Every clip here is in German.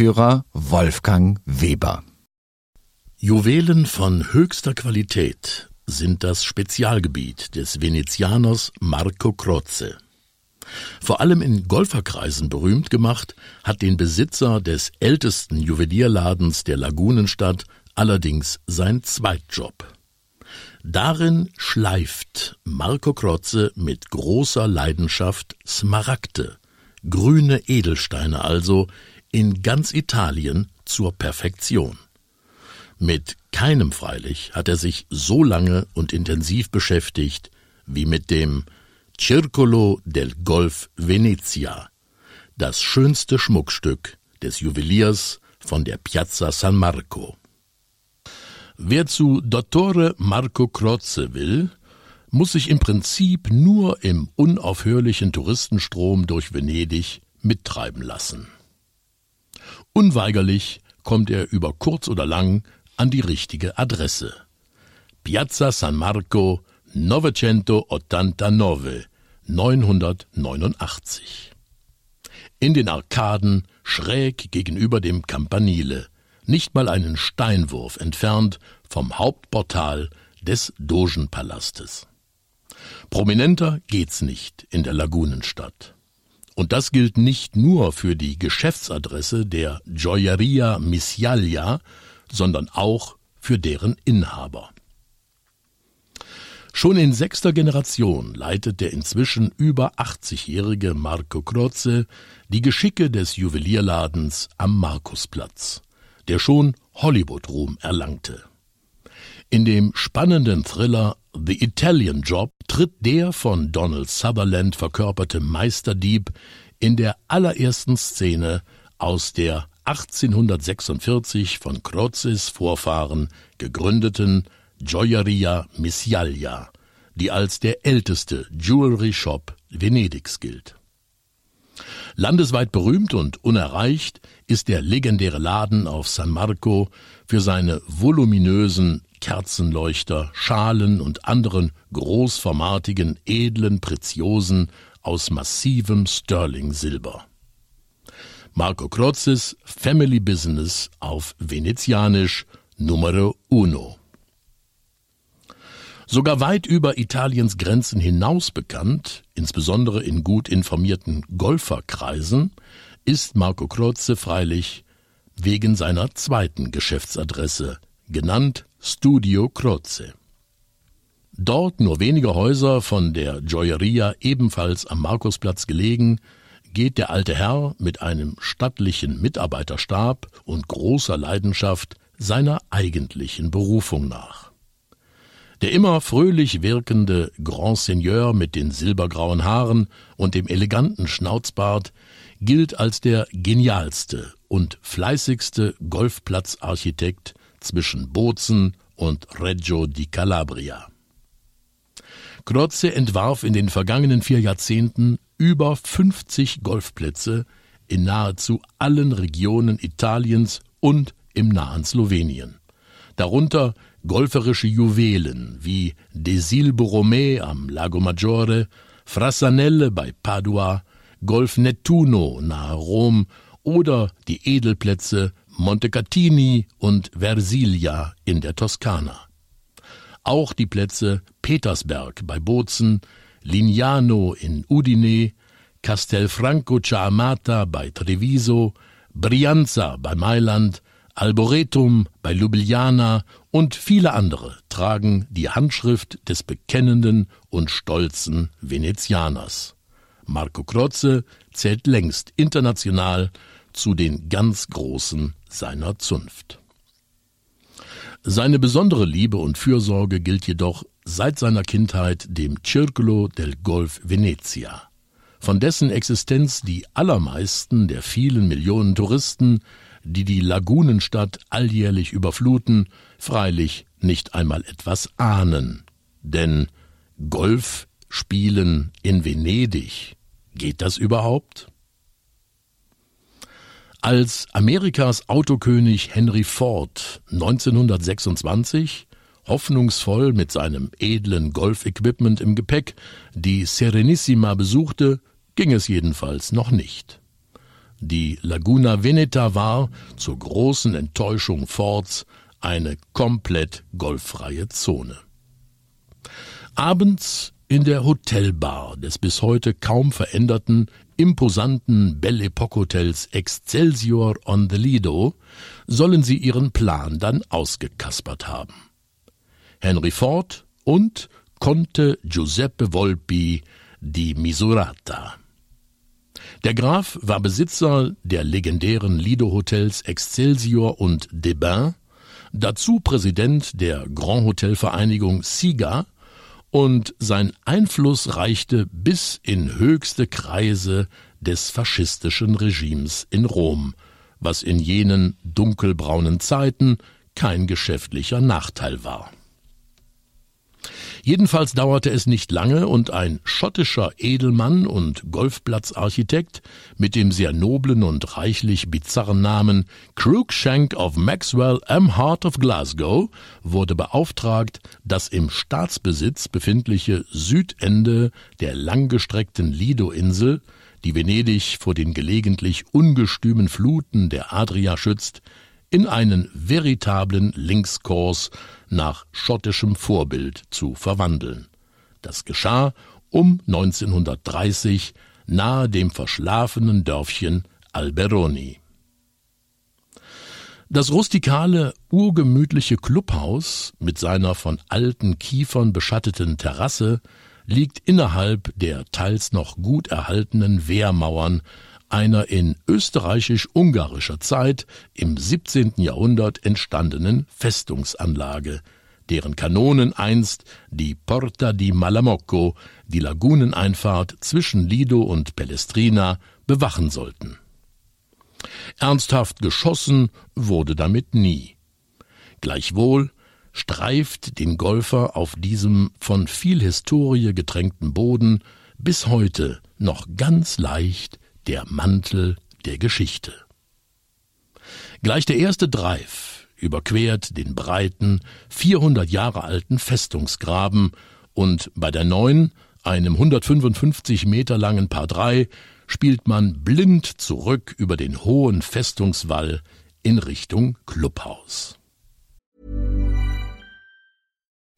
Wolfgang Weber. Juwelen von höchster Qualität sind das Spezialgebiet des Venezianers Marco Croce. Vor allem in Golferkreisen berühmt gemacht hat den Besitzer des ältesten Juwelierladens der Lagunenstadt allerdings sein Zweitjob. Darin schleift Marco Croce mit großer Leidenschaft Smaragde, grüne Edelsteine also, in ganz Italien zur Perfektion. Mit keinem freilich hat er sich so lange und intensiv beschäftigt wie mit dem Circolo del Golf Venezia, das schönste Schmuckstück des Juweliers von der Piazza San Marco. Wer zu Dottore Marco Croce will, muss sich im Prinzip nur im unaufhörlichen Touristenstrom durch Venedig mittreiben lassen. Unweigerlich kommt er über kurz oder lang an die richtige Adresse. Piazza San Marco 989, 989. In den Arkaden schräg gegenüber dem Campanile, nicht mal einen Steinwurf entfernt vom Hauptportal des Dogenpalastes. Prominenter geht's nicht in der Lagunenstadt. Und das gilt nicht nur für die Geschäftsadresse der Gioieria Missialia, sondern auch für deren Inhaber. Schon in sechster Generation leitet der inzwischen über 80-jährige Marco Croce die Geschicke des Juwelierladens am Markusplatz, der schon Hollywood-Ruhm erlangte. In dem spannenden Thriller The Italian Job tritt der von Donald Sutherland verkörperte Meisterdieb in der allerersten Szene aus der 1846 von Crozes Vorfahren gegründeten Gioieria Missialia, die als der älteste Jewelry Shop Venedigs gilt. Landesweit berühmt und unerreicht ist der legendäre Laden auf San Marco für seine voluminösen Kerzenleuchter, Schalen und anderen großformatigen, edlen Preziosen aus massivem Sterling-Silber. Marco Crozes Family Business auf Venezianisch Numero Uno. Sogar weit über Italiens Grenzen hinaus bekannt, insbesondere in gut informierten Golferkreisen, ist Marco Croce freilich wegen seiner zweiten Geschäftsadresse, genannt Studio Croce. Dort nur wenige Häuser von der Gioieria ebenfalls am Markusplatz gelegen, geht der alte Herr mit einem stattlichen Mitarbeiterstab und großer Leidenschaft seiner eigentlichen Berufung nach. Der immer fröhlich wirkende Grand Seigneur mit den silbergrauen Haaren und dem eleganten Schnauzbart gilt als der genialste und fleißigste Golfplatzarchitekt zwischen Bozen und Reggio di Calabria. Croce entwarf in den vergangenen vier Jahrzehnten über 50 Golfplätze in nahezu allen Regionen Italiens und im nahen Slowenien. Darunter golferische Juwelen wie Desil Borromee am Lago Maggiore, Frassanelle bei Padua, Golf Nettuno nahe Rom oder die Edelplätze Montecatini und Versilia in der Toskana. Auch die Plätze Petersberg bei Bozen, Lignano in Udine, Castelfranco Ciamata bei Treviso, Brianza bei Mailand, Alboretum bei Ljubljana und viele andere tragen die Handschrift des bekennenden und stolzen Venezianers. Marco Croce zählt längst international zu den ganz Großen seiner Zunft. Seine besondere Liebe und Fürsorge gilt jedoch seit seiner Kindheit dem Circolo del Golf Venezia, von dessen Existenz die allermeisten der vielen Millionen Touristen, die die Lagunenstadt alljährlich überfluten, freilich nicht einmal etwas ahnen. Denn Golf spielen in Venedig, geht das überhaupt? Als Amerikas Autokönig Henry Ford 1926 hoffnungsvoll mit seinem edlen Golfequipment im Gepäck die Serenissima besuchte, ging es jedenfalls noch nicht. Die Laguna Veneta war, zur großen Enttäuschung Fords, eine komplett golffreie Zone. Abends in der Hotelbar des bis heute kaum veränderten, imposanten Belle Epoque Hotels Excelsior on the Lido sollen sie ihren Plan dann ausgekaspert haben. Henry Ford und Conte Giuseppe Volpi di Misurata. Der Graf war Besitzer der legendären Lido-Hotels Excelsior und Debain, dazu Präsident der Grand Hotel Vereinigung SIGA und sein Einfluss reichte bis in höchste Kreise des faschistischen Regimes in Rom, was in jenen dunkelbraunen Zeiten kein geschäftlicher Nachteil war. Jedenfalls dauerte es nicht lange und ein schottischer Edelmann und Golfplatzarchitekt mit dem sehr noblen und reichlich bizarren Namen Cruikshank of Maxwell am Heart of Glasgow wurde beauftragt, das im Staatsbesitz befindliche Südende der langgestreckten Lido-Insel, die Venedig vor den gelegentlich ungestümen Fluten der Adria schützt, in einen veritablen Linkskurs nach schottischem Vorbild zu verwandeln. Das geschah um 1930 nahe dem verschlafenen Dörfchen Alberoni. Das rustikale, urgemütliche Clubhaus mit seiner von alten Kiefern beschatteten Terrasse liegt innerhalb der teils noch gut erhaltenen Wehrmauern einer in österreichisch-ungarischer Zeit im 17. Jahrhundert entstandenen Festungsanlage, deren Kanonen einst die Porta di Malamocco, die Laguneneinfahrt zwischen Lido und Pellestrina, bewachen sollten. Ernsthaft geschossen wurde damit nie. Gleichwohl streift den Golfer auf diesem von viel Historie getränkten Boden bis heute noch ganz leicht der Mantel der Geschichte. Gleich der erste Dreif überquert den breiten, 400 Jahre alten Festungsgraben und bei der neuen, einem 155 Meter langen Paar 3, spielt man blind zurück über den hohen Festungswall in Richtung Clubhaus.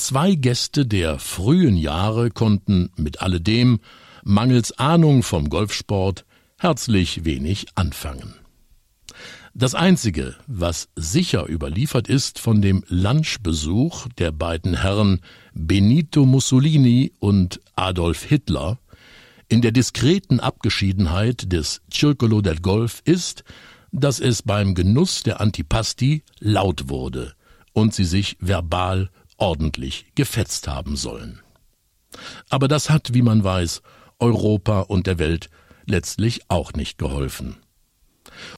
Zwei Gäste der frühen Jahre konnten mit alledem, mangels Ahnung vom Golfsport, herzlich wenig anfangen. Das Einzige, was sicher überliefert ist von dem Lunchbesuch der beiden Herren Benito Mussolini und Adolf Hitler in der diskreten Abgeschiedenheit des Circolo del Golf ist, dass es beim Genuss der Antipasti laut wurde und sie sich verbal ordentlich gefetzt haben sollen. Aber das hat, wie man weiß, Europa und der Welt letztlich auch nicht geholfen.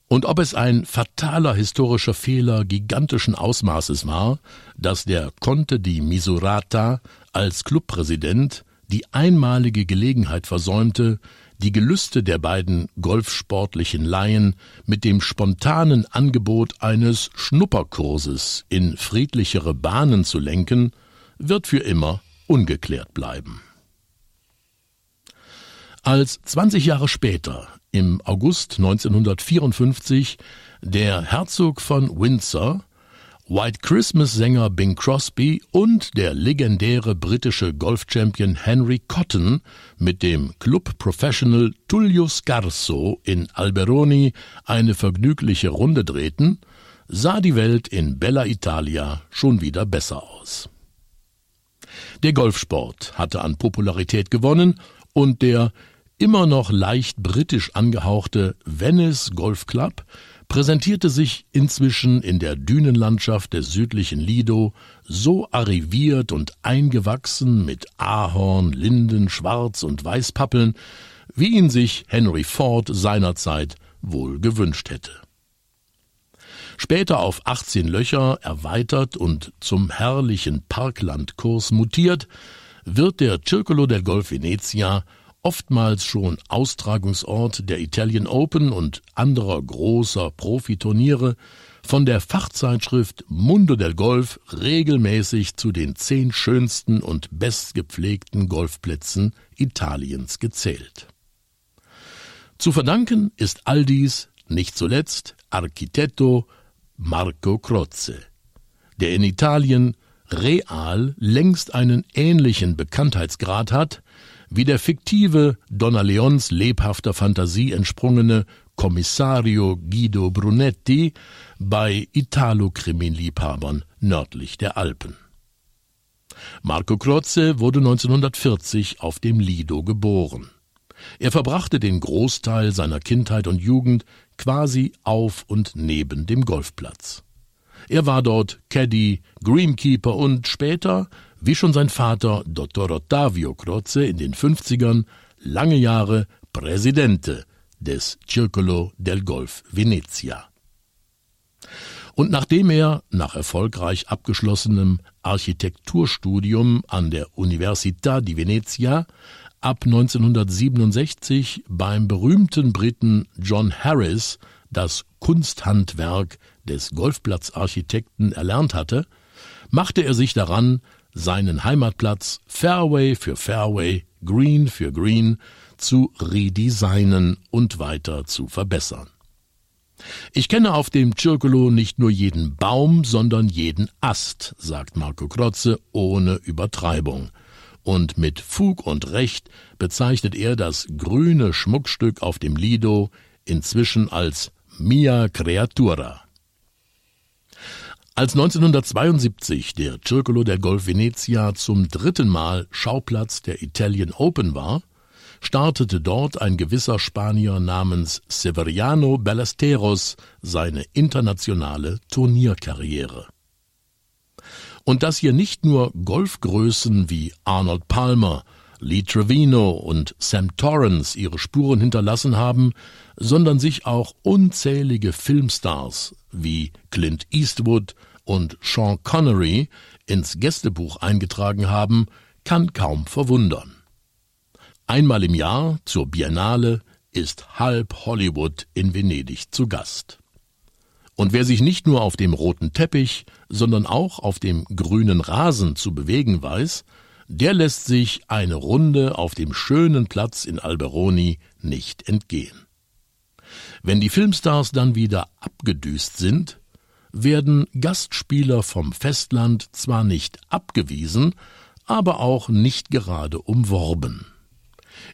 Und ob es ein fataler historischer Fehler gigantischen Ausmaßes war, dass der Conte di Misurata als Clubpräsident die einmalige Gelegenheit versäumte, die Gelüste der beiden golfsportlichen Laien mit dem spontanen Angebot eines Schnupperkurses in friedlichere Bahnen zu lenken, wird für immer ungeklärt bleiben. Als 20 Jahre später, im August 1954, der Herzog von Windsor White Christmas-Sänger Bing Crosby und der legendäre britische Golfchampion Henry Cotton mit dem Club Professional Tullio Scarso in Alberoni eine vergnügliche Runde drehten, sah die Welt in Bella Italia schon wieder besser aus. Der Golfsport hatte an Popularität gewonnen und der immer noch leicht britisch angehauchte Venice Golf Club präsentierte sich inzwischen in der Dünenlandschaft des südlichen Lido so arriviert und eingewachsen mit Ahorn, Linden, Schwarz und Weißpappeln, wie ihn sich Henry Ford seinerzeit wohl gewünscht hätte. Später auf 18 Löcher erweitert und zum herrlichen Parklandkurs mutiert, wird der Circolo del Golf Venezia oftmals schon Austragungsort der Italian Open und anderer großer Profiturniere, von der Fachzeitschrift Mundo del Golf regelmäßig zu den zehn schönsten und bestgepflegten Golfplätzen Italiens gezählt. Zu verdanken ist all dies nicht zuletzt Architetto Marco Croce, der in Italien real längst einen ähnlichen Bekanntheitsgrad hat, wie der fiktive Donna Leons lebhafter Fantasie entsprungene Kommissario Guido Brunetti bei Italo-Krimi-Liebhabern nördlich der Alpen. Marco Croce wurde 1940 auf dem Lido geboren. Er verbrachte den Großteil seiner Kindheit und Jugend quasi auf und neben dem Golfplatz. Er war dort Caddy, Greenkeeper und später wie schon sein Vater Dr. Ottavio Croce in den 50ern lange Jahre Präsidente des Circolo del Golf Venezia. Und nachdem er nach erfolgreich abgeschlossenem Architekturstudium an der Università di Venezia ab 1967 beim berühmten Briten John Harris das Kunsthandwerk des Golfplatzarchitekten erlernt hatte, machte er sich daran, seinen Heimatplatz Fairway für Fairway, Green für Green zu redesignen und weiter zu verbessern. Ich kenne auf dem Circolo nicht nur jeden Baum, sondern jeden Ast, sagt Marco Krotze ohne Übertreibung. Und mit Fug und Recht bezeichnet er das grüne Schmuckstück auf dem Lido inzwischen als Mia Creatura. Als 1972 der Circolo del Golf Venezia zum dritten Mal Schauplatz der Italian Open war, startete dort ein gewisser Spanier namens Severiano Ballesteros seine internationale Turnierkarriere. Und dass hier nicht nur Golfgrößen wie Arnold Palmer, Lee Trevino und Sam Torrance ihre Spuren hinterlassen haben, sondern sich auch unzählige Filmstars wie Clint Eastwood und Sean Connery ins Gästebuch eingetragen haben, kann kaum verwundern. Einmal im Jahr zur Biennale ist halb Hollywood in Venedig zu Gast. Und wer sich nicht nur auf dem roten Teppich, sondern auch auf dem grünen Rasen zu bewegen weiß, der lässt sich eine Runde auf dem schönen Platz in Alberoni nicht entgehen. Wenn die Filmstars dann wieder abgedüst sind, werden Gastspieler vom Festland zwar nicht abgewiesen, aber auch nicht gerade umworben.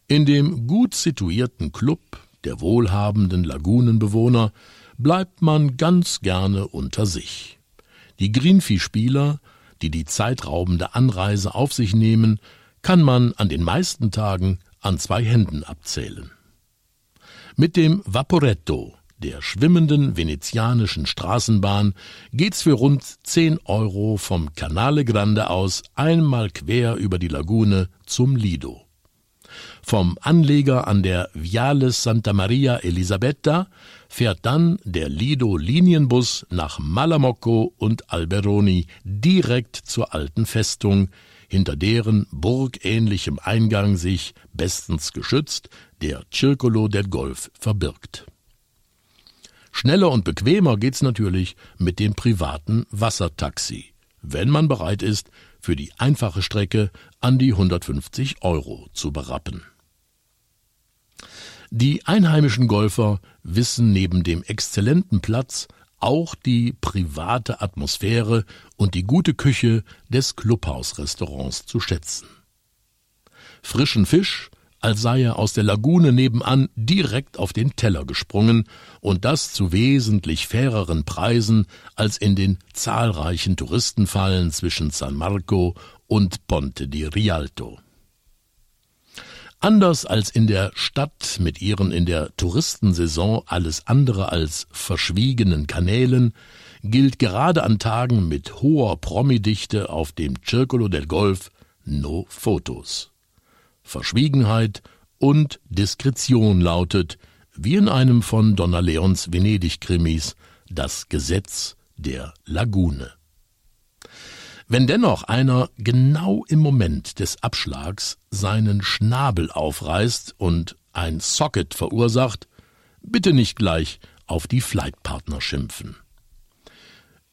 In dem gut situierten Club der wohlhabenden Lagunenbewohner bleibt man ganz gerne unter sich. Die Greenfee-Spieler, die die zeitraubende Anreise auf sich nehmen, kann man an den meisten Tagen an zwei Händen abzählen. Mit dem Vaporetto, der schwimmenden venezianischen Straßenbahn, geht's für rund 10 Euro vom Canale Grande aus einmal quer über die Lagune zum Lido. Vom Anleger an der Viale Santa Maria Elisabetta fährt dann der Lido-Linienbus nach Malamocco und Alberoni direkt zur alten Festung, hinter deren burgähnlichem Eingang sich, bestens geschützt, der Circolo del Golf verbirgt. Schneller und bequemer geht's natürlich mit dem privaten Wassertaxi, wenn man bereit ist, für die einfache Strecke an die 150 Euro zu berappen. Die einheimischen Golfer wissen neben dem exzellenten Platz auch die private Atmosphäre und die gute Küche des Clubhausrestaurants zu schätzen. Frischen Fisch, als sei er aus der Lagune nebenan direkt auf den Teller gesprungen, und das zu wesentlich faireren Preisen als in den zahlreichen Touristenfallen zwischen San Marco und Ponte di Rialto. Anders als in der Stadt mit ihren in der Touristensaison alles andere als verschwiegenen Kanälen, gilt gerade an Tagen mit hoher Promidichte auf dem Circolo del Golf no Fotos. Verschwiegenheit und Diskretion lautet, wie in einem von Donna Leons Venedig-Krimis, das Gesetz der Lagune. Wenn dennoch einer genau im Moment des Abschlags seinen Schnabel aufreißt und ein Socket verursacht, bitte nicht gleich auf die Flightpartner schimpfen.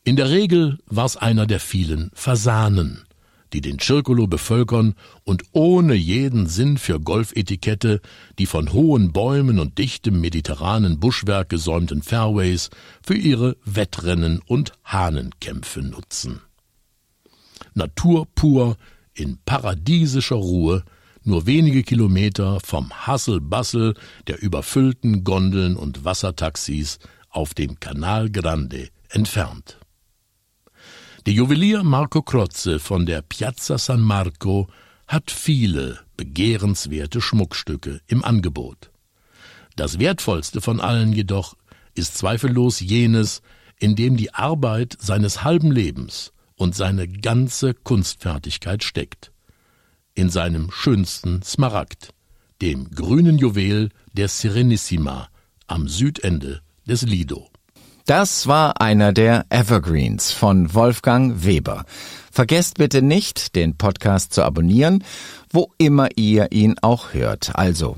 In der Regel war's einer der vielen Fasanen, die den Circolo bevölkern und ohne jeden Sinn für Golfetikette die von hohen Bäumen und dichtem mediterranen Buschwerk gesäumten Fairways für ihre Wettrennen und Hahnenkämpfe nutzen. Natur pur, in paradiesischer Ruhe, nur wenige Kilometer vom Hassel-Bassel der überfüllten Gondeln und Wassertaxis auf dem Canal Grande entfernt. Der Juwelier Marco Crozze von der Piazza San Marco hat viele begehrenswerte Schmuckstücke im Angebot. Das wertvollste von allen jedoch ist zweifellos jenes, in dem die Arbeit seines halben Lebens und seine ganze Kunstfertigkeit steckt. In seinem schönsten Smaragd, dem grünen Juwel der Serenissima am Südende des Lido. Das war einer der Evergreens von Wolfgang Weber. Vergesst bitte nicht, den Podcast zu abonnieren, wo immer ihr ihn auch hört. Also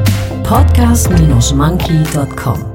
podcast-monkey.com